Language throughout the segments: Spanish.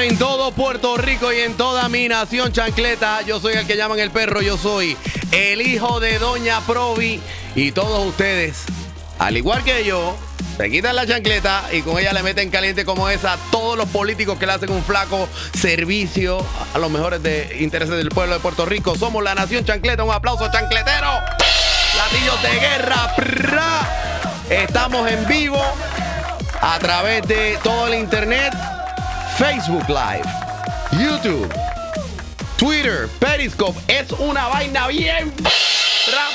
En todo Puerto Rico y en toda mi nación chancleta. Yo soy el que llaman el perro, yo soy el hijo de Doña Provi y todos ustedes, al igual que yo, se quitan la chancleta y con ella le meten caliente como esa todos los políticos que le hacen un flaco servicio a los mejores de intereses del pueblo de Puerto Rico. Somos la nación chancleta, un aplauso chancletero. Latillos de guerra. Estamos en vivo a través de todo el internet. Facebook Live, YouTube, Twitter, Periscope. Es una vaina bien.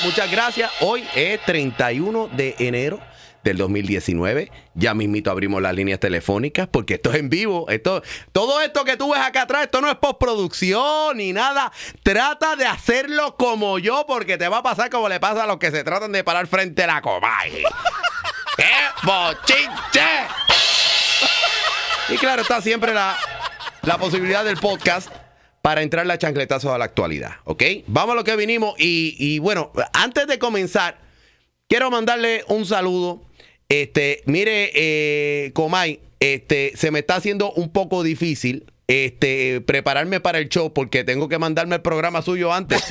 Muchas gracias. Hoy es 31 de enero del 2019. Ya mismito abrimos las líneas telefónicas porque esto es en vivo. Esto, todo esto que tú ves acá atrás, esto no es postproducción ni nada. Trata de hacerlo como yo porque te va a pasar como le pasa a los que se tratan de parar frente a la comay. ¡Qué bochinche! Y claro, está siempre la, la posibilidad del podcast para entrar la chancletazo a la actualidad, ¿ok? Vamos a lo que vinimos y, y bueno, antes de comenzar, quiero mandarle un saludo. Este, mire, eh, Comay, este, se me está haciendo un poco difícil este, prepararme para el show porque tengo que mandarme el programa suyo antes.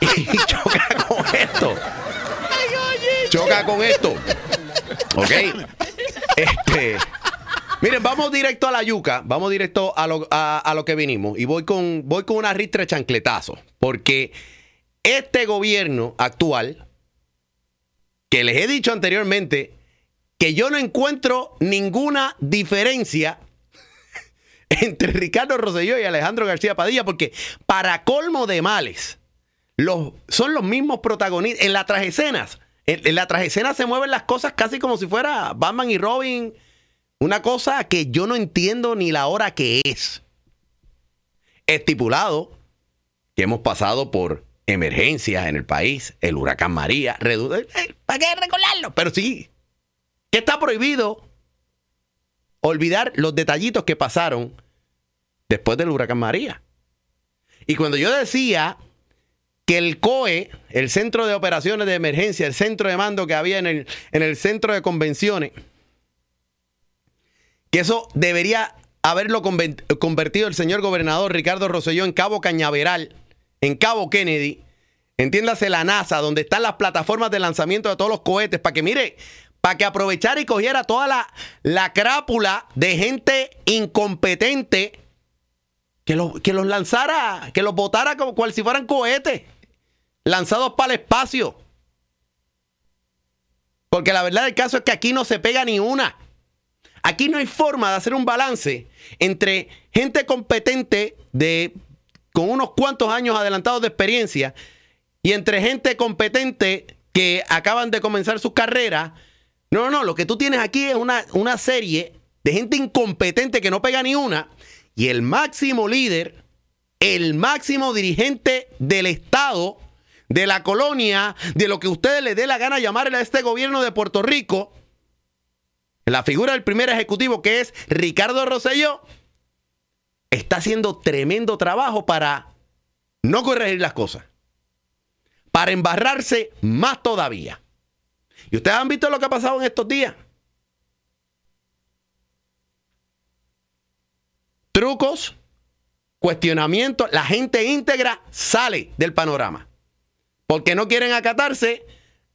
y choca con esto. Choca con esto. ¿Ok? Este. Miren, vamos directo a la yuca, vamos directo a lo, a, lo que vinimos. Y voy con, voy con una ristra de chancletazo. Porque este gobierno actual, que les he dicho anteriormente, que yo no encuentro ninguna diferencia entre Ricardo Rosselló y Alejandro García Padilla, porque para colmo de males, los, son los mismos protagonistas. En las escenas, en, en las escenas se mueven las cosas casi como si fuera Batman y Robin. Una cosa que yo no entiendo ni la hora que es. Estipulado que hemos pasado por emergencias en el país, el huracán María, ¿para qué recordarlo? Pero sí, que está prohibido olvidar los detallitos que pasaron después del huracán María. Y cuando yo decía que el COE, el Centro de Operaciones de Emergencia, el centro de mando que había en el, en el centro de convenciones, que eso debería haberlo convertido el señor gobernador Ricardo Rosselló en Cabo Cañaveral, en Cabo Kennedy, entiéndase la NASA, donde están las plataformas de lanzamiento de todos los cohetes, para que mire, para que aprovechara y cogiera toda la, la crápula de gente incompetente que, los- que los lanzara, que los botara como cual si fueran cohetes, lanzados para el espacio. Porque la verdad del caso es que aquí no se pega ni una. Aquí no hay forma de hacer un balance entre gente competente de con unos cuantos años adelantados de experiencia y entre gente competente que acaban de comenzar sus carreras. No, no, no, lo que tú tienes aquí es una, una serie de gente incompetente que no pega ni una y el máximo líder, el máximo dirigente del Estado, de la colonia, de lo que ustedes les dé la gana llamarle a este gobierno de Puerto Rico, la figura del primer ejecutivo que es Ricardo Rosselló, está haciendo tremendo trabajo para no corregir las cosas, para embarrarse más todavía. Y ustedes han visto lo que ha pasado en estos días. Trucos, cuestionamientos, la gente íntegra sale del panorama. Porque no quieren acatarse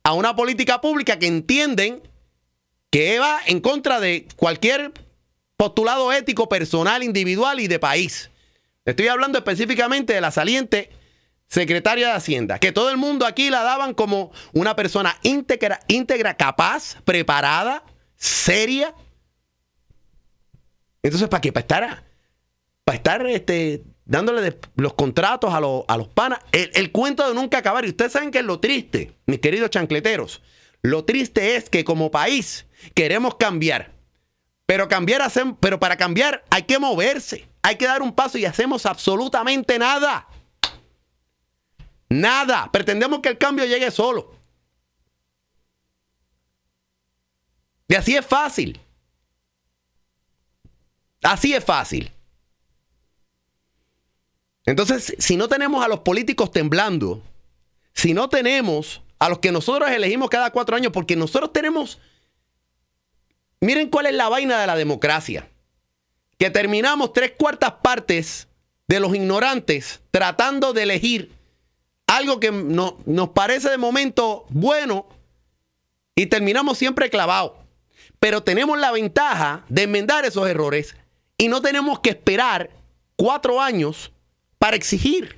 a una política pública que entienden que va en contra de cualquier postulado ético, personal, individual y de país. Estoy hablando específicamente de la saliente secretaria de Hacienda, que todo el mundo aquí la daban como una persona íntegra, íntegra capaz, preparada, seria. Entonces, ¿para qué? Para estar, para estar este, dándole los contratos a, los- a los panas. El, el cuento de nunca acabar. Y ustedes saben que es lo triste, mis queridos chancleteros. Lo triste es que como país queremos cambiar. Pero, cambiar hacem- pero para cambiar hay que moverse. Hay que dar un paso y hacemos absolutamente nada. Nada. Pretendemos que el cambio llegue solo. Y así es fácil. Así es fácil. Entonces, si no tenemos a los políticos temblando, si no tenemos a los que nosotros elegimos cada cuatro años, porque nosotros tenemos, miren cuál es la vaina de la democracia, que terminamos tres cuartas partes de los ignorantes tratando de elegir algo que no- nos parece de momento bueno y terminamos siempre clavados. Pero tenemos la ventaja de enmendar esos errores y no tenemos que esperar cuatro años para exigir.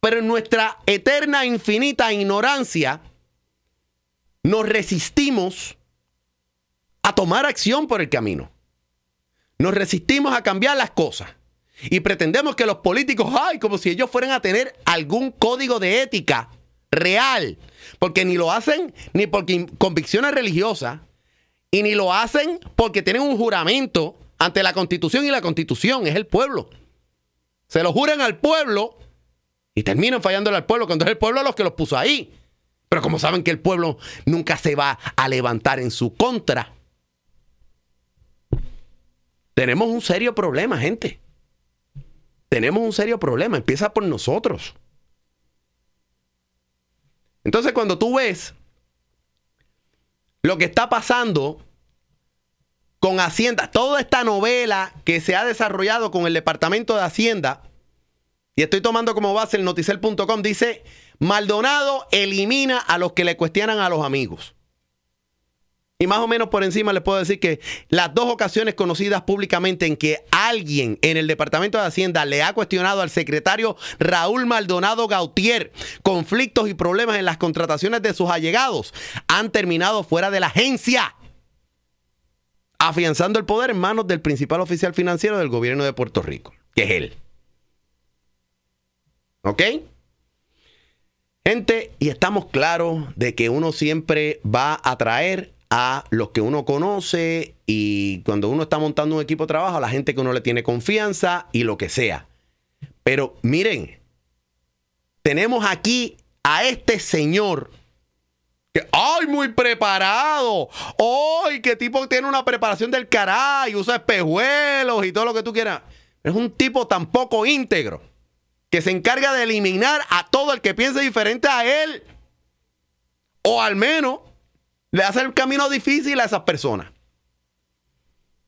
Pero en nuestra eterna, infinita ignorancia, nos resistimos a tomar acción por el camino. Nos resistimos a cambiar las cosas. Y pretendemos que los políticos, ay, como si ellos fueran a tener algún código de ética real. Porque ni lo hacen ni por convicciones religiosas, y ni lo hacen porque tienen un juramento ante la constitución y la constitución es el pueblo. Se lo juran al pueblo y terminan fallándole al pueblo cuando es el pueblo los que los puso ahí. Pero como saben que el pueblo nunca se va a levantar en su contra, tenemos un serio problema, gente. Tenemos un serio problema. Empieza por nosotros. Entonces, cuando tú ves lo que está pasando con Hacienda, toda esta novela que se ha desarrollado con el Departamento de Hacienda, y estoy tomando como base el noticel.com, dice, Maldonado elimina a los que le cuestionan a los amigos. Y más o menos por encima les puedo decir que las dos ocasiones conocidas públicamente en que alguien en el Departamento de Hacienda le ha cuestionado al secretario Raúl Maldonado Gautier conflictos y problemas en las contrataciones de sus allegados han terminado fuera de la agencia, afianzando el poder en manos del principal oficial financiero del gobierno de Puerto Rico, que es él. ¿Ok? Gente, y estamos claros de que uno siempre va a traer a los que uno conoce y cuando uno está montando un equipo de trabajo, a la gente que uno le tiene confianza y lo que sea. Pero miren, tenemos aquí a este señor que, ¡ay, muy preparado! ¡Ay, qué tipo tiene una preparación del caray! Usa espejuelos y todo lo que tú quieras. Es un tipo tan poco íntegro que se encarga de eliminar a todo el que piense diferente a él. O al menos le hace el camino difícil a esas personas.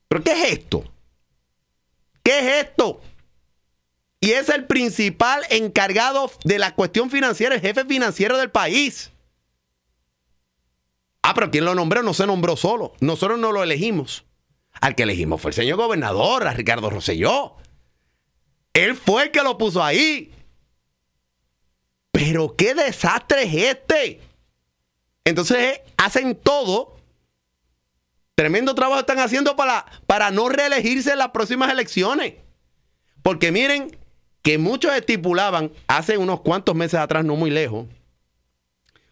¿Pero qué es esto? ¿Qué es esto? Y es el principal encargado de la cuestión financiera, el jefe financiero del país. Ah, pero ¿quién lo nombró? No se nombró solo. Nosotros no lo elegimos. Al que elegimos fue el señor gobernador, a Ricardo Rosselló. Él fue el que lo puso ahí. Pero qué desastre es este. Entonces hacen todo. Tremendo trabajo están haciendo para, para no reelegirse en las próximas elecciones. Porque miren que muchos estipulaban hace unos cuantos meses atrás, no muy lejos.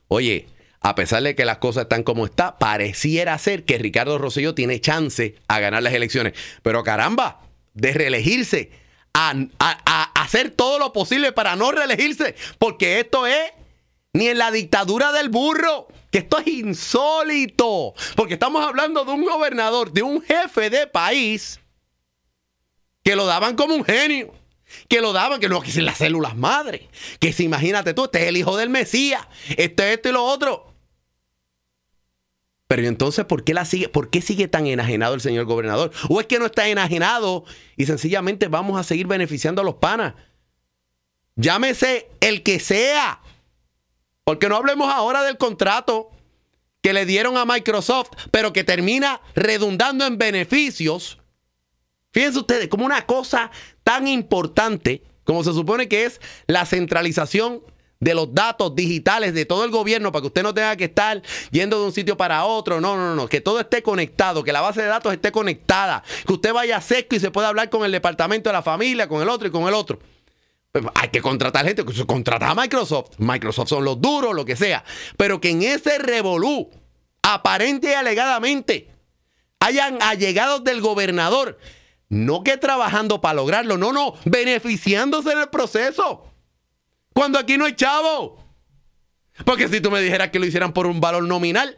Oye, a pesar de que las cosas están como está, pareciera ser que Ricardo Rosselló tiene chance a ganar las elecciones. Pero caramba, de reelegirse, a, a- a hacer todo lo posible para no reelegirse, porque esto es ni en la dictadura del burro, que esto es insólito, porque estamos hablando de un gobernador, de un jefe de país, que lo daban como un genio, que lo daban, que no, que las células madre, que si imagínate tú, este es el hijo del Mesías, este, esto y lo otro. Pero ¿y entonces, ¿por qué, la sigue, ¿por qué sigue tan enajenado el señor gobernador? ¿O es que no está enajenado y sencillamente vamos a seguir beneficiando a los panas? Llámese el que sea. Porque no hablemos ahora del contrato que le dieron a Microsoft, pero que termina redundando en beneficios. Fíjense ustedes, como una cosa tan importante como se supone que es la centralización de los datos digitales de todo el gobierno para que usted no tenga que estar yendo de un sitio para otro. No, no, no, que todo esté conectado, que la base de datos esté conectada, que usted vaya seco y se pueda hablar con el departamento de la familia, con el otro y con el otro. Pues hay que contratar gente, contratar a Microsoft. Microsoft son los duros, lo que sea. Pero que en ese revolú, aparente y alegadamente, hayan allegados del gobernador, no que trabajando para lograrlo, no, no, beneficiándose en el proceso. Cuando aquí no hay chavo. Porque si tú me dijeras que lo hicieran por un valor nominal,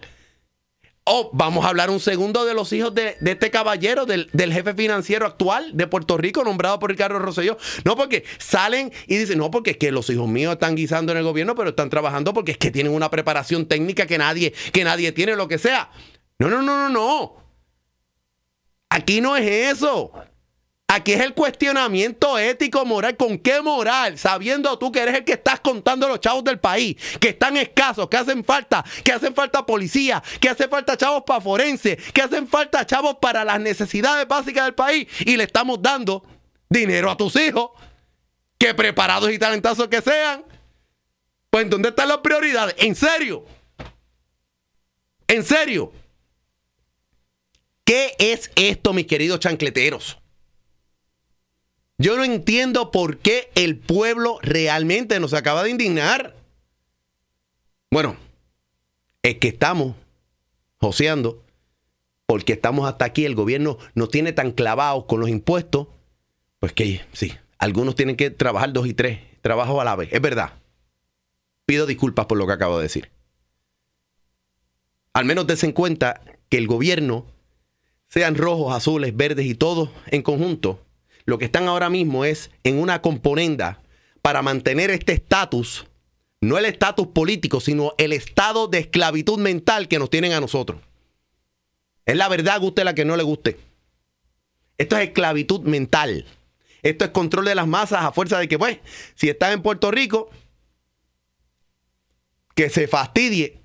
Oh, vamos a hablar un segundo de los hijos de, este caballero, del, jefe financiero actual de Puerto Rico, nombrado por Ricardo Rosselló. No, porque salen y dicen, no, porque es que los hijos míos están guisando en el gobierno, pero están trabajando porque es que tienen una preparación técnica que nadie, que nadie tiene, lo que sea. No, no, no, no, no. Aquí no es eso. Aquí es el cuestionamiento ético, moral. ¿Con qué moral? Sabiendo tú que eres el que estás contando los chavos del país, que están escasos, que hacen falta, que hacen falta policía, que hacen falta chavos para forense, que hacen falta chavos para las necesidades básicas del país y le estamos dando dinero a tus hijos, que preparados y talentosos que sean. Pues ¿dónde están las prioridades? ¿En serio? ¿En serio? ¿Qué es esto, mis queridos chancleteros? Yo no entiendo por qué el pueblo realmente nos acaba de indignar. Bueno, es que estamos joseando porque estamos hasta aquí, el gobierno nos tiene tan clavados con los impuestos, pues que sí, algunos tienen que trabajar dos y tres trabajos a la vez, es verdad. Pido disculpas por lo que acabo de decir. Al menos des en cuenta que el gobierno, sean rojos, azules, verdes y todos en conjunto, lo que están ahora mismo es en una componenda para mantener este estatus, no el estatus político, sino el estado de esclavitud mental que nos tienen a nosotros. Es la verdad, guste la que no le guste. Esto es esclavitud mental. Esto es control de las masas a fuerza de que, pues, si estás en Puerto Rico, que se fastidie,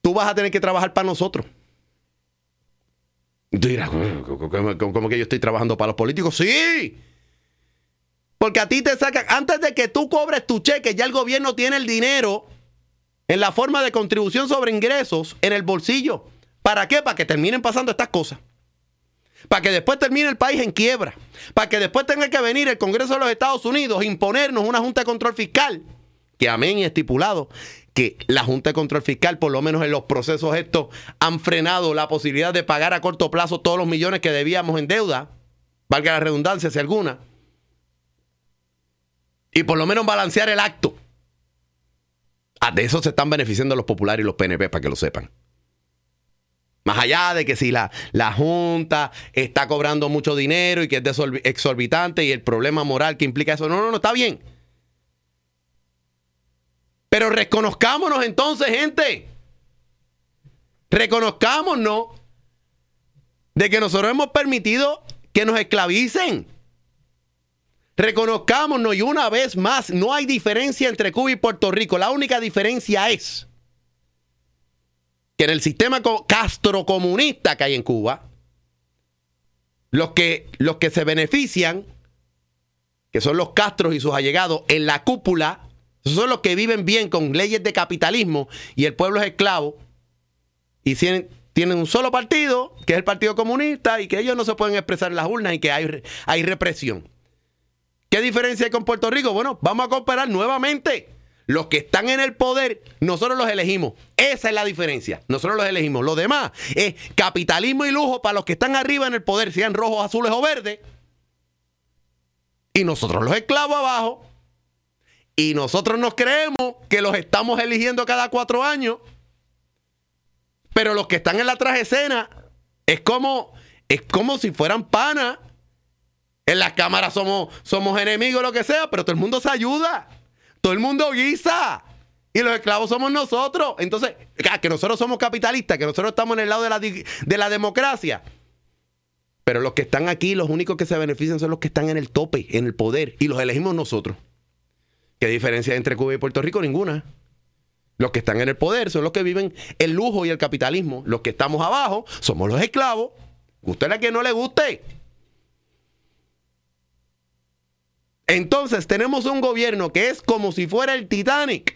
tú vas a tener que trabajar para nosotros. Tú dirás, ¿cómo, que yo estoy trabajando para los políticos? Sí. Porque a ti te sacan, antes de que tú cobres tu cheque, ya el gobierno tiene el dinero en la forma de contribución sobre ingresos en el bolsillo. ¿Para qué? Para que terminen pasando estas cosas. Para que después termine el país en quiebra. Para que después tenga que venir el Congreso de los Estados Unidos a imponernos una Junta de Control Fiscal, que amén y estipulado, que la Junta de Control Fiscal, por lo menos en los procesos estos, han frenado la posibilidad de pagar a corto plazo todos los millones que debíamos en deuda, valga la redundancia si alguna, y por lo menos balancear el acto. Ah, de eso se están beneficiando los populares y los PNP, para que lo sepan. Más allá de que si la, la, Junta está cobrando mucho dinero y que es exorbitante y el problema moral que implica eso, no, no, no, está bien. Pero reconozcámonos entonces, gente. Reconozcámonos de que nosotros hemos permitido que nos esclavicen. Reconozcámonos y una vez más, no hay diferencia entre Cuba y Puerto Rico. La única diferencia es que en el sistema castrocomunista que hay en Cuba, los que, los que se benefician, que son los castros y sus allegados, en la cúpula esos son los que viven bien con leyes de capitalismo y el pueblo es esclavo y tienen, un solo partido, que es el Partido Comunista, y que ellos no se pueden expresar en las urnas y que hay, hay represión. ¿Qué diferencia hay con Puerto Rico? Bueno, vamos a comparar nuevamente. Los que están en el poder, nosotros los elegimos. Esa es la diferencia. Nosotros los elegimos. Lo demás es capitalismo y lujo para los que están arriba en el poder, sean rojos, azules o verdes. Y nosotros los esclavos abajo. Y nosotros nos creemos que los estamos eligiendo cada cuatro años. Pero los que están en la traje escena es como, es como si fueran panas. En las cámaras somos, somos enemigos, lo que sea, pero todo el mundo se ayuda. Todo el mundo guisa. Y los esclavos somos nosotros. Entonces, ah, que nosotros somos capitalistas, que nosotros estamos en el lado de la, de la democracia. Pero los que están aquí, los únicos que se benefician son los que están en el tope, en el poder. Y los elegimos nosotros. ¿Qué diferencia entre Cuba y Puerto Rico? Ninguna. Los que están en el poder son los que viven el lujo y el capitalismo. Los que estamos abajo somos los esclavos. Guste a que no le guste. Entonces tenemos un gobierno que es como si fuera el Titanic.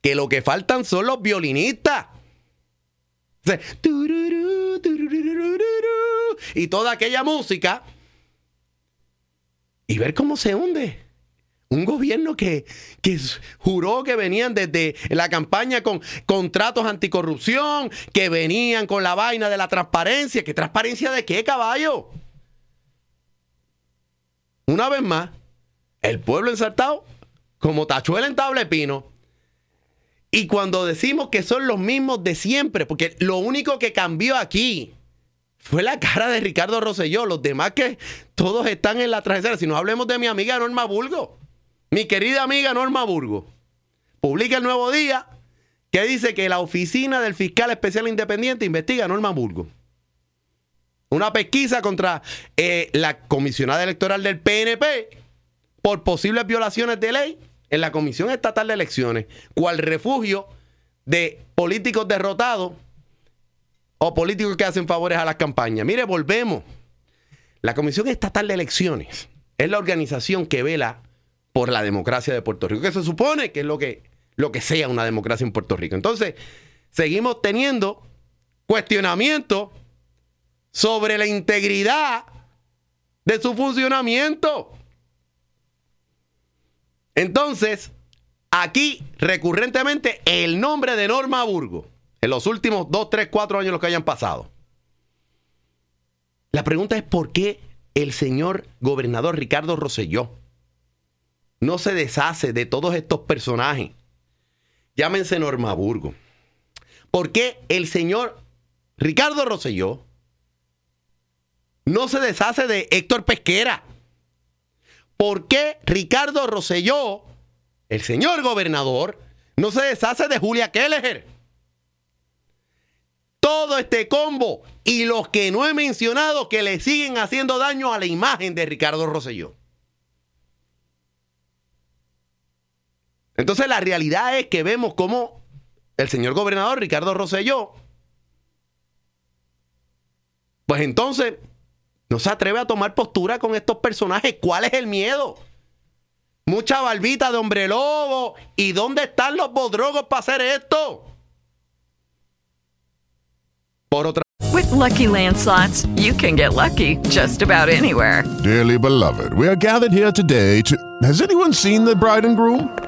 Que lo que faltan son los violinistas. Y toda aquella música. Y ver cómo se hunde. Un gobierno que, juró que venían desde la campaña con contratos anticorrupción, que venían con la vaina de la transparencia. ¿Qué transparencia de qué, caballo? Una vez más, el pueblo ensartado como tachuela en tabla de pino. Y cuando decimos que son los mismos de siempre, porque lo único que cambió aquí fue la cara de Ricardo Rosselló. Los demás que todos están en la trasera. Si nos hablemos de mi amiga Norma Burgo, mi querida amiga Norma Burgo, publica el nuevo día que dice que la oficina del fiscal especial independiente investiga a Norma Burgo. Una pesquisa contra eh, la comisionada electoral del PNP por posibles violaciones de ley en la Comisión Estatal de Elecciones, cual refugio de políticos derrotados o políticos que hacen favores a las campañas. Mire, volvemos. La Comisión Estatal de Elecciones es la organización que vela por la democracia de Puerto Rico, que se supone que es lo que, lo que sea una democracia en Puerto Rico. Entonces, seguimos teniendo cuestionamientos sobre la integridad de su funcionamiento. Entonces, aquí recurrentemente el nombre de Norma Burgo en los últimos 2, 3, 4 años los que hayan pasado. La pregunta es por qué el señor gobernador Ricardo Rosselló no se deshace de todos estos personajes. Llámense Norma Burgo. ¿Por qué el señor Ricardo Rosselló no se deshace de Héctor Pesquera? ¿Por qué Ricardo Rosselló, el señor gobernador, no se deshace de Julia Kelleher? Todo este combo y los que no he mencionado que le siguen haciendo daño a la imagen de Ricardo Rosselló. Entonces la realidad es que vemos cómo el señor gobernador Ricardo Rosselló, pues entonces no se atreve a tomar postura con estos personajes. ¿Cuál es el miedo? Mucha barbita de hombre lobo. ¿Y dónde están los bodrogos para hacer esto? Por otra With Lucky Land slots, you can get lucky just about anywhere. Dearly beloved, we are gathered here today to. Has anyone seen the bride and groom?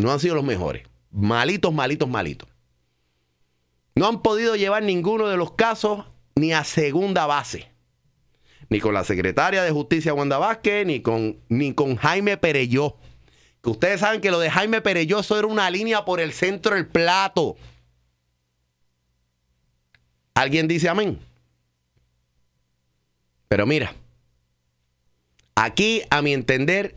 no han sido los mejores. Malitos, malitos, malitos. No han podido llevar ninguno de los casos ni a segunda base. Ni con la secretaria de Justicia Wanda Vázquez, ni con, ni con Jaime Pereyó. Que ustedes saben que lo de Jaime Pereyó eso era una línea por el centro del plato. ¿Alguien dice amén? Pero mira, aquí a mi entender,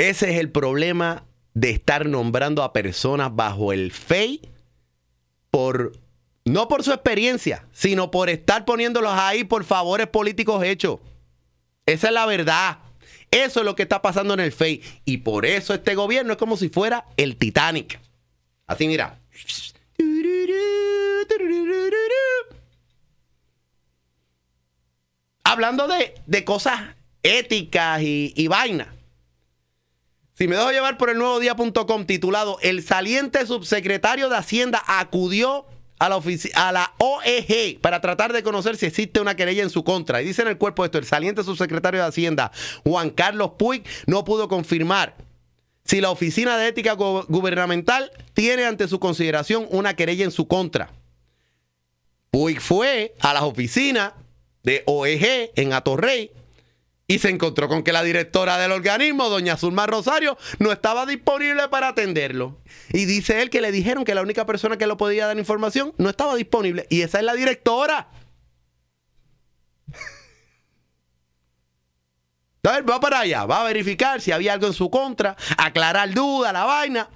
ese es el problema de estar nombrando a personas bajo el FEI por no por su experiencia, sino por estar poniéndolos ahí por favores políticos hechos. Esa es la verdad. Eso es lo que está pasando en el FEI. Y por eso este gobierno es como si fuera el Titanic. Así mira. Hablando de, de cosas éticas y, y vainas. Si me dejo llevar por el nuevo día.com titulado El saliente subsecretario de Hacienda acudió a la, a la OEG para tratar de conocer si existe una querella en su contra. Y dice en el cuerpo esto, el saliente subsecretario de Hacienda, Juan Carlos Puig, no pudo confirmar si la Oficina de Ética Gu- Gubernamental tiene ante su consideración una querella en su contra. Puig fue a las oficinas de OEG en Atorrey y se encontró con que la directora del organismo, doña Zulma Rosario, no estaba disponible para atenderlo. Y dice él que le dijeron que la única persona que lo podía dar información no estaba disponible. Y esa es la directora. Entonces va para allá, va a verificar si había algo en su contra, aclarar duda, la vaina.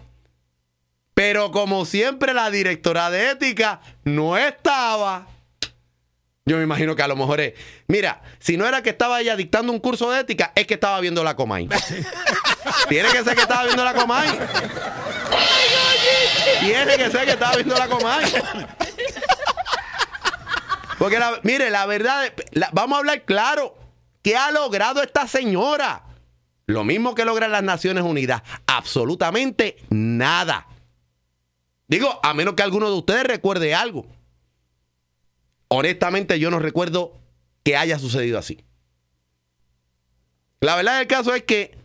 Pero como siempre la directora de ética no estaba. Yo me imagino que a lo mejor es. Mira, si no era que estaba ella dictando un curso de ética, es que estaba viendo la Comay. Tiene que ser que estaba viendo la Comay. Tiene que ser que estaba viendo la Comay. Porque, la- mire, la verdad, la- vamos a hablar claro. ¿Qué ha logrado esta señora? Lo mismo que logran las Naciones Unidas. Absolutamente nada. Digo, a menos que alguno de ustedes recuerde algo. Honestamente, yo no recuerdo que haya sucedido así. La verdad del caso es que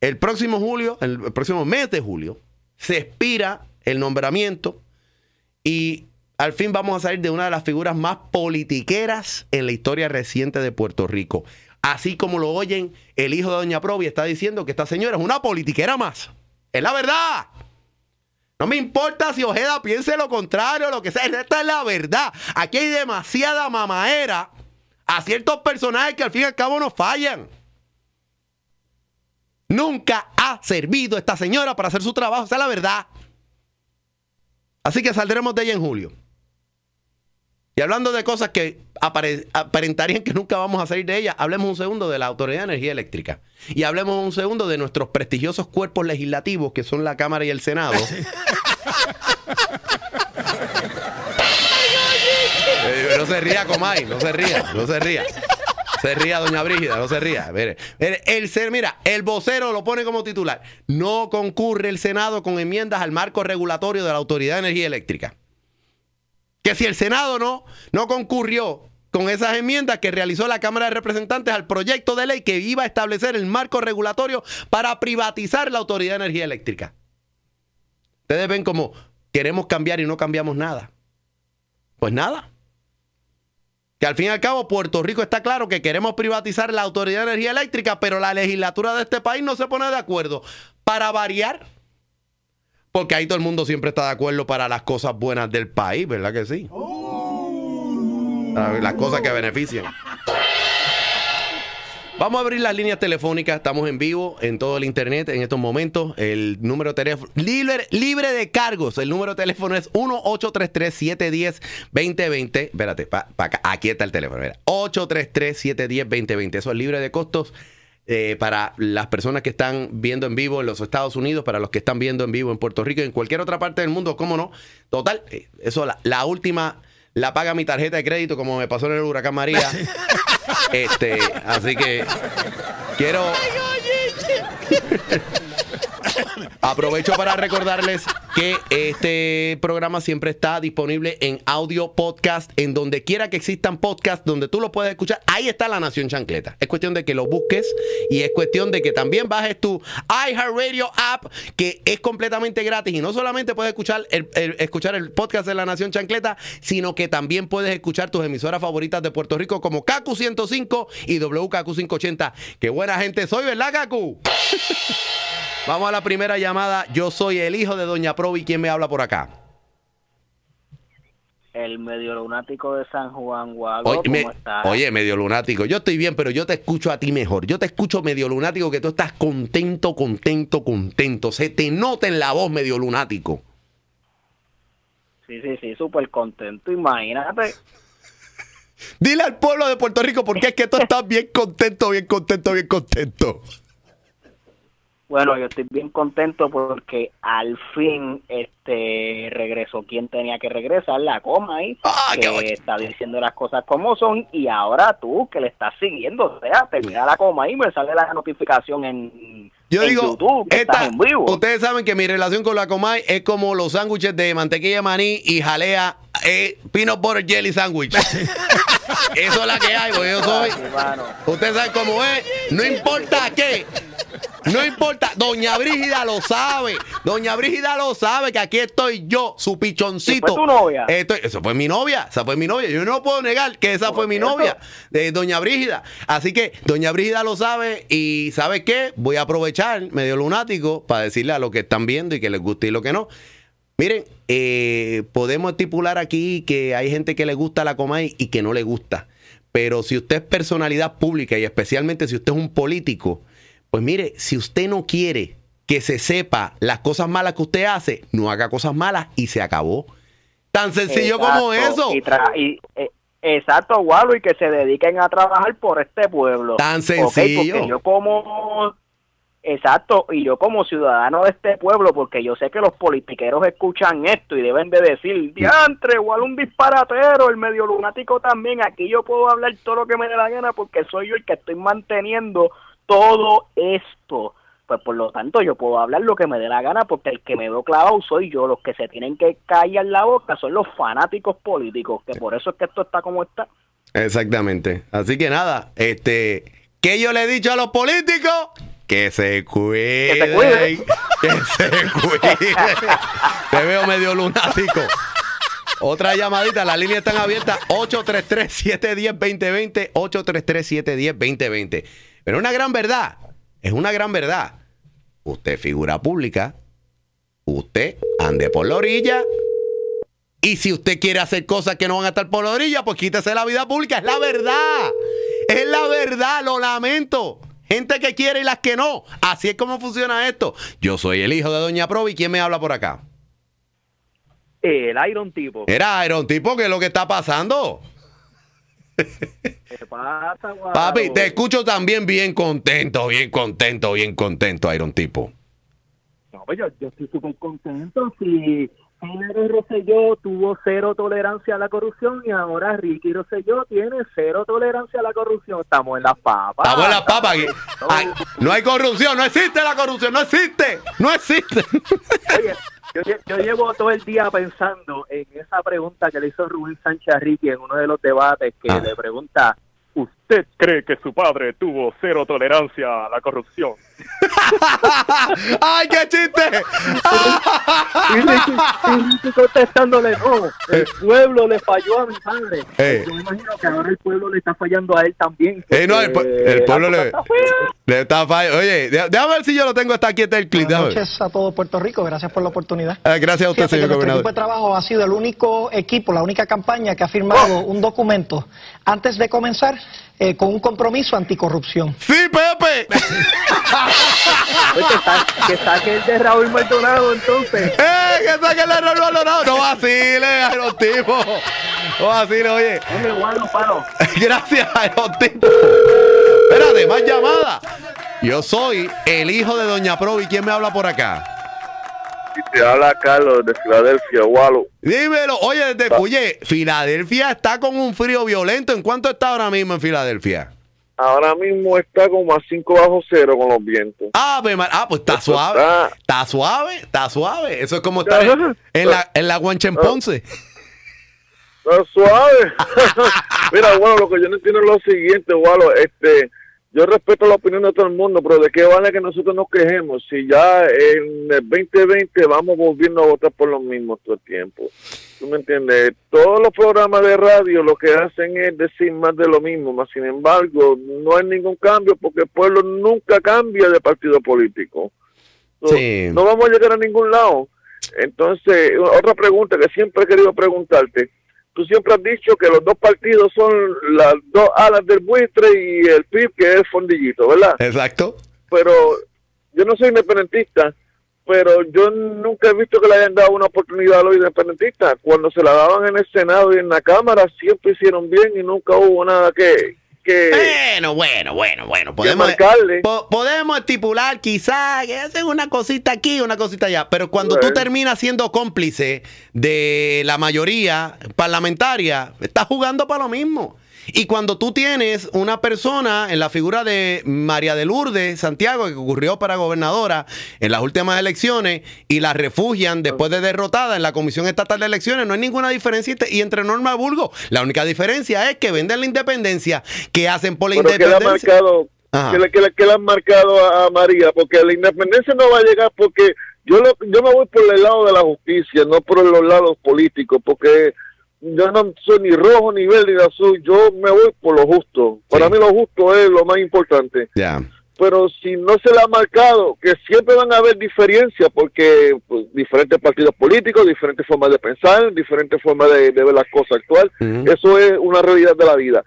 el próximo julio, el próximo mes de julio, se expira el nombramiento y al fin vamos a salir de una de las figuras más politiqueras en la historia reciente de Puerto Rico. Así como lo oyen, el hijo de Doña Provi está diciendo que esta señora es una politiquera más. Es la verdad. No me importa si Ojeda piense lo contrario, lo que sea. Esta es la verdad. Aquí hay demasiada mamaera a ciertos personajes que al fin y al cabo no fallan. Nunca ha servido esta señora para hacer su trabajo. Esa es la verdad. Así que saldremos de ella en julio. Y hablando de cosas que apare- aparentarían que nunca vamos a salir de ella, hablemos un segundo de la Autoridad de Energía Eléctrica. Y hablemos un segundo de nuestros prestigiosos cuerpos legislativos, que son la Cámara y el Senado. No se ría, Comay, no se ría, no se ría. Se ría, doña Brígida, no se ría. Mire, mire, el ser, mira, el vocero lo pone como titular. No concurre el Senado con enmiendas al marco regulatorio de la Autoridad de Energía Eléctrica. Que si el Senado no, no concurrió con esas enmiendas que realizó la Cámara de Representantes al proyecto de ley que iba a establecer el marco regulatorio para privatizar la Autoridad de Energía Eléctrica. Ustedes ven como queremos cambiar y no cambiamos nada. Pues nada. Que al fin y al cabo Puerto Rico está claro que queremos privatizar la Autoridad de Energía Eléctrica, pero la legislatura de este país no se pone de acuerdo. Para variar. Porque ahí todo el mundo siempre está de acuerdo para las cosas buenas del país, ¿verdad que sí? Las cosas que benefician. Vamos a abrir las líneas telefónicas. Estamos en vivo en todo el internet en estos momentos. El número de teléfono libre, libre de cargos. El número de teléfono es 1-833-710-2020. Espérate, pa- pa acá. aquí está el teléfono. mira. 833-710-2020. Eso es libre de costos. eh, para las personas que están viendo en vivo en los Estados Unidos, para los que están viendo en vivo en Puerto Rico y en cualquier otra parte del mundo, ¿cómo no? Total, eh, eso la, la última la paga mi tarjeta de crédito como me pasó en el huracán María. Este, así que quiero Aprovecho para recordarles que este programa siempre está disponible en audio podcast, en donde quiera que existan podcasts, donde tú lo puedes escuchar. Ahí está La Nación Chancleta. Es cuestión de que lo busques y es cuestión de que también bajes tu iHeartRadio app, que es completamente gratis. Y no solamente puedes escuchar el, escuchar el podcast de La Nación Chancleta, sino que también puedes escuchar tus emisoras favoritas de Puerto Rico como KQ 105 y WKQ 580. Qué buena gente soy, ¿verdad, KQ? Vamos a la primera llamada. Yo soy el hijo de Doña Provi. ¿Quién me habla por acá? El medio lunático de San Juan Guago, Oye, ¿cómo me- estás? oye, medio lunático. Yo estoy bien, pero yo te escucho a ti mejor. Yo te escucho medio lunático que tú estás contento, contento, contento. Se te nota en la voz medio lunático. Sí, sí, sí, súper contento, imagínate. Dile al pueblo de Puerto Rico por qué es que tú estás bien contento, bien contento, bien contento. Bueno, yo estoy bien contento porque al fin este regresó quien tenía que regresar, la coma ahí, Ah, que está diciendo las cosas como son y ahora tú que le estás siguiendo, o sea, termina la coma ahí me sale la notificación en Yo en digo, YouTube, que esta- estás en vivo. ustedes saben que mi relación con la Comay es como los sándwiches de mantequilla de maní y jalea eh, peanut butter jelly sandwich. Eso es la que hay, porque yo soy. Ustedes saben cómo es. No importa qué. No importa, Doña Brígida lo sabe. Doña Brígida lo sabe que aquí estoy yo, su pichoncito. ¿Y fue tu novia? Estoy- eso fue mi novia, esa fue mi novia. Yo no puedo negar que esa fue mi eso? novia, de Doña Brígida. Así que Doña Brígida lo sabe y ¿sabe qué? Voy a aprovechar, medio lunático, para decirle a los que están viendo y que les guste y lo que no. Miren, eh, podemos estipular aquí que hay gente que le gusta la Comay y que no le gusta. Pero si usted es personalidad pública y especialmente si usted es un político, pues mire, si usted no quiere que se sepa las cosas malas que usted hace, no haga cosas malas y se acabó. Tan sencillo como eso. y eh, exacto, Walo, y que se dediquen a trabajar por este pueblo. Tan sencillo. porque yo como... Exacto, y yo como ciudadano de este pueblo, porque yo sé que los politiqueros escuchan esto y deben de decir, diantre, igual un disparatero, el medio lunático también, aquí yo puedo hablar todo lo que me dé la gana porque soy yo el que estoy manteniendo todo esto. Pues por lo tanto yo puedo hablar lo que me dé la gana porque el que me veo clavado soy yo. Los que se tienen que callar la boca son los fanáticos políticos, que por eso es que esto está como está. Exactamente. Así que nada, este, ¿qué yo le he dicho a los políticos? Que se cuiden. se cuiden. Que se cuiden. Te veo medio lunático. Otra llamadita, las líneas están abiertas 833-710-2020, 833-710-2020. Pero una gran verdad, es una gran verdad. Usted figura pública, usted ande por la orilla y si usted quiere hacer cosas que no van a estar por la orilla, pues quítese la vida pública. Es la verdad. Es la verdad, lo lamento. Gente que quiere y las que no. Así es como funciona esto. Yo soy el hijo de Doña Provi. ¿Quién me habla por acá? El Iron tipo. Era Iron Tipo, ¿qué es lo que está pasando? ¿Qué pasa, guau? Papi, te escucho también bien contento, bien contento, bien contento, Iron Tipo. No, pues yo, yo estoy súper contento. Si Rosselló tuvo cero tolerancia a la corrupción y ahora Ricky Rosselló tiene cero tolerancia a la corrupción. Estamos en las papas. Estamos en las papas. no hay corrupción, no existe la corrupción, no existe, no existe. Oye, yo, yo llevo todo el día pensando en esa pregunta que le hizo Rubén Sánchez a Ricky en uno de los debates que Ah. le pregunta, ¿usted cree que su padre tuvo cero tolerancia a la corrupción? ¡Ay, qué chiste! Y y contestándole, no, el pueblo le falló a mi padre. Eh. Yo me imagino que ahora el pueblo le está fallando a él también. Eh, no, el, el pueblo le, está fea. le está falla- Oye, dé- déjame ver si yo lo tengo hasta aquí está el clip. Buenas noches a todo Puerto Rico, gracias por la oportunidad. Ah, gracias a usted, Fíjate señor gobernador. equipo de trabajo ha sido el único equipo, la única campaña que ha firmado un documento antes de comenzar eh, con un compromiso anticorrupción. ¡Sí, Pepe! Pues que, sa- que saque el de Raúl Maldonado entonces. ¡Eh! ¡Que saque el error valorado! ¡No vacile, Iron Tipo! ¡No vacile, oye! Hombre, guardo, paro. Gracias, Iron Tipo. Espérate, más llamada. Yo soy el hijo de Doña Provi. ¿Quién me habla por acá? Te habla Carlos de Filadelfia, Walo. Dímelo. Oye, desde, oye, Filadelfia está con un frío violento. ¿En cuánto está ahora mismo en Filadelfia? Ahora mismo está como a 5 bajo cero con los vientos. Ah, pues, ah, pues está Eso suave. está- Está suave, está suave. Eso es como estar en, en la, en la Guanchemponce. Está suave. Mira, bueno, lo que yo no entiendo es lo siguiente, Walo. Este, yo respeto la opinión de todo el mundo, pero ¿de qué vale que nosotros nos quejemos si ya en el 2020 vamos volviendo a votar por los mismos todo el tiempo? ¿Tú me entiendes? Todos los programas de radio lo que hacen es decir más de lo mismo, más sin embargo, no hay ningún cambio porque el pueblo nunca cambia de partido político. Sí. No vamos a llegar a ningún lado. Entonces, otra pregunta que siempre he querido preguntarte. Tú siempre has dicho que los dos partidos son las dos alas del buitre y el PIB que es fondillito, ¿verdad? Exacto. Pero yo no soy independentista, pero yo nunca he visto que le hayan dado una oportunidad a los independentistas. Cuando se la daban en el Senado y en la Cámara, siempre hicieron bien y nunca hubo nada que... que Bueno, bueno, bueno, bueno. Podemos, po- podemos estipular quizás que hacen una cosita aquí, una cosita allá. Pero cuando tú Bueno. terminas siendo cómplice de la mayoría parlamentaria, estás jugando para lo mismo. Y cuando tú tienes una persona en la figura de María de Lourdes Santiago, que ocurrió para gobernadora en las últimas elecciones, y la refugian después de derrotada en la Comisión Estatal de Elecciones, no hay ninguna diferencia y entre Norma Burgos. La única diferencia es que venden la independencia, que hacen por la Pero que independencia. marcado, que, le han marcado a, a María, porque la independencia no va a llegar porque yo, lo, yo me voy por el lado de la justicia, no por los lados políticos, porque yo no soy ni rojo, ni verde, ni azul, yo me voy por lo justo. Para mí lo justo es lo más importante. Ya. Pero si no se le ha marcado, que siempre van a haber diferencias, porque pues, diferentes partidos políticos, diferentes formas de pensar, diferentes formas de, de ver las cosas actual, eso es una realidad de la vida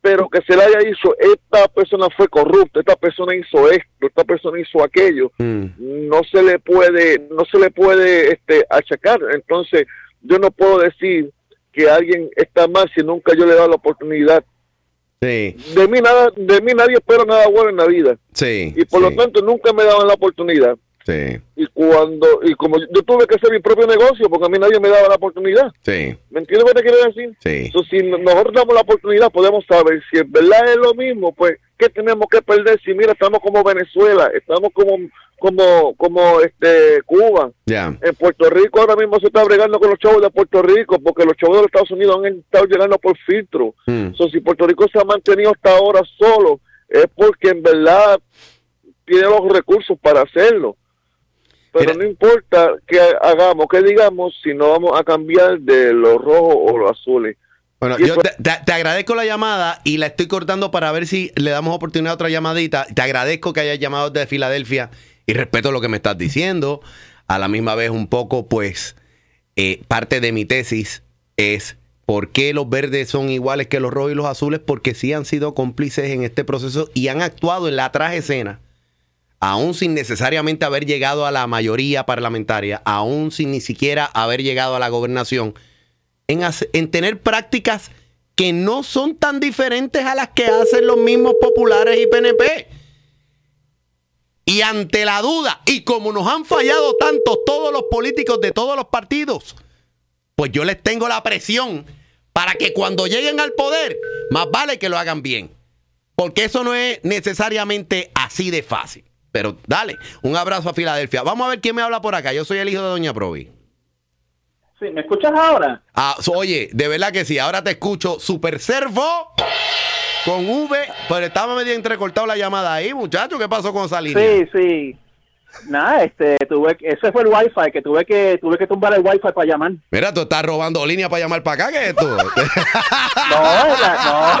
pero que se le haya dicho, esta persona fue corrupta, esta persona hizo esto, esta persona hizo aquello, no se le puede, no se le puede este achacar. Entonces, yo no puedo decir que alguien está mal si nunca yo le he dado la oportunidad. Sí. De mí nada, de mí nadie espera nada bueno en la vida. Sí. Y por lo tanto nunca me daban la oportunidad. Sí. Y cuando, y como yo tuve que hacer mi propio negocio, porque a mí nadie me daba la oportunidad. Sí. ¿Me entiendes lo que te quiero decir? Sí. Entonces, si nosotros damos la oportunidad, podemos saber si en verdad es lo mismo, pues, ¿qué tenemos que perder? Si mira, estamos como Venezuela, estamos como, como, como este Cuba. Ya. En Puerto Rico ahora mismo se está bregando con los chavos de Puerto Rico, porque los chavos de los Estados Unidos han estado llegando por filtro. Mm. Si Puerto Rico se ha mantenido hasta ahora solo, es porque en verdad tiene los recursos para hacerlo. Pero no importa qué hagamos, qué digamos, si no vamos a cambiar de los rojos o los azules. Bueno, yo te agradezco la llamada y la estoy cortando para ver si le damos oportunidad a otra llamadita. Te agradezco que hayas llamado desde Filadelfia y respeto lo que me estás diciendo. A la misma vez, un poco, pues, eh, parte de mi tesis es por qué los verdes son iguales que los rojos y los azules, porque sí han sido cómplices en este proceso y han actuado en la traje escena, aún sin necesariamente haber llegado a la mayoría parlamentaria, aún sin ni siquiera haber llegado a la gobernación en, tener prácticas que no son tan diferentes a las que hacen los mismos populares y PNP. Y ante la duda, y como nos han fallado tanto todos los políticos de todos los partidos, pues yo les tengo la presión para que cuando lleguen al poder, más vale que lo hagan bien. Porque eso no es necesariamente así de fácil. Pero dale, un abrazo a Filadelfia. Vamos a ver quién me habla por acá. Yo soy el hijo de Doña Provi. Sí, ¿me escuchas ahora? Ah, oye, de verdad que sí. Ahora te escucho Super Servo con V, pero estaba medio entrecortado la llamada ahí, muchacho. ¿Qué pasó con esa línea? Sí, sí. Nada, este, tuve, que- ese fue el wifi, que tuve que tuve que tumbar el wifi para llamar. Mira, tú estás robando línea para llamar para acá, ¿qué es esto? No, la- no.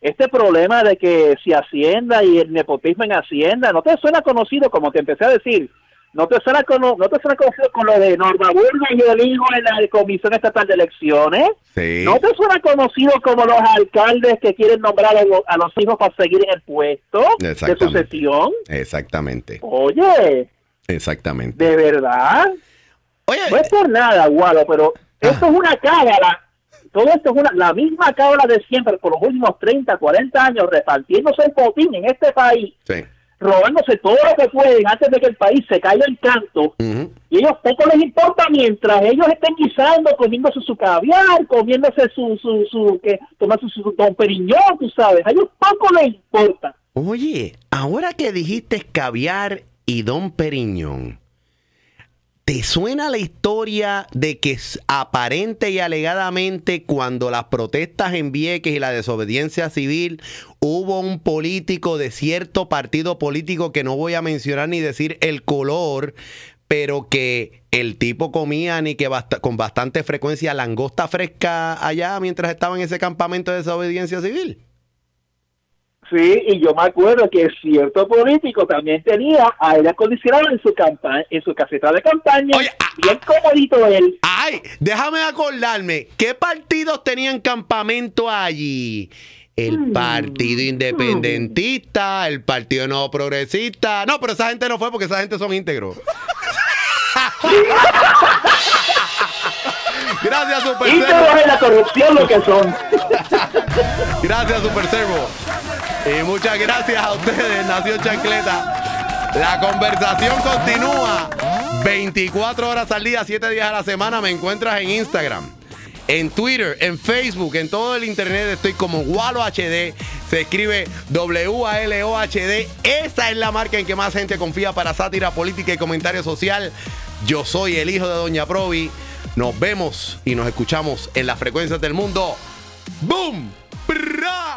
este problema de que si Hacienda y el nepotismo en Hacienda, ¿no te suena conocido como te empecé a decir? ¿No te suena, cono- no te suena conocido con lo de Norma Burga y el hijo en la Comisión Estatal de Elecciones? Sí. ¿No te suena conocido como los alcaldes que quieren nombrar a, lo- a los hijos para seguir en el puesto de sucesión? Exactamente. Oye, Exactamente. ¿de verdad? Oye, no es por nada, Gualo, pero esto es una cábala. Todo esto es una, la misma cábala de siempre por los últimos 30, 40 años, repartiéndose el botín en este país, Sí. robándose todo lo que pueden antes de que el país se caiga en canto. Ujú. Y ellos poco les importa mientras ellos estén guisando, comiéndose su caviar, comiéndose su, su, su, que, tomándose su don periñón, tú sabes. A ellos poco les importa. Oye, ahora que dijiste caviar y Don Periñón, ¿te suena la historia de que aparente y alegadamente cuando las protestas en Vieques y la desobediencia civil hubo un político de cierto partido político que no voy a mencionar ni decir el color, pero que el tipo comía ni que basta- con bastante frecuencia langosta fresca allá mientras estaba en ese campamento de desobediencia civil? Sí, y yo me acuerdo que cierto político también tenía aire acondicionado en su campaña, en su caseta de campaña, bien comodito él. Ay, déjame acordarme, ¿qué partidos tenían campamento allí? el Partido Independentista, el Partido No Progresista. No, pero esa gente no fue porque esa gente son íntegros. Gracias, Super Íntegros en la corrupción lo que son. Gracias, Super Servo. Y muchas gracias a ustedes, Nación Chancleta. La conversación continúa 24 horas al día, 7 días a la semana. Me encuentras en Instagram, en Twitter, en Facebook, en todo el internet. Estoy como Walo HD. Se escribe W-A-L-O-H-D. Esa es la marca en que más gente confía para sátira política y comentario social. Yo soy el hijo de Doña Provi. Nos vemos y nos escuchamos en las frecuencias del mundo. ¡Boom! ¡Pra!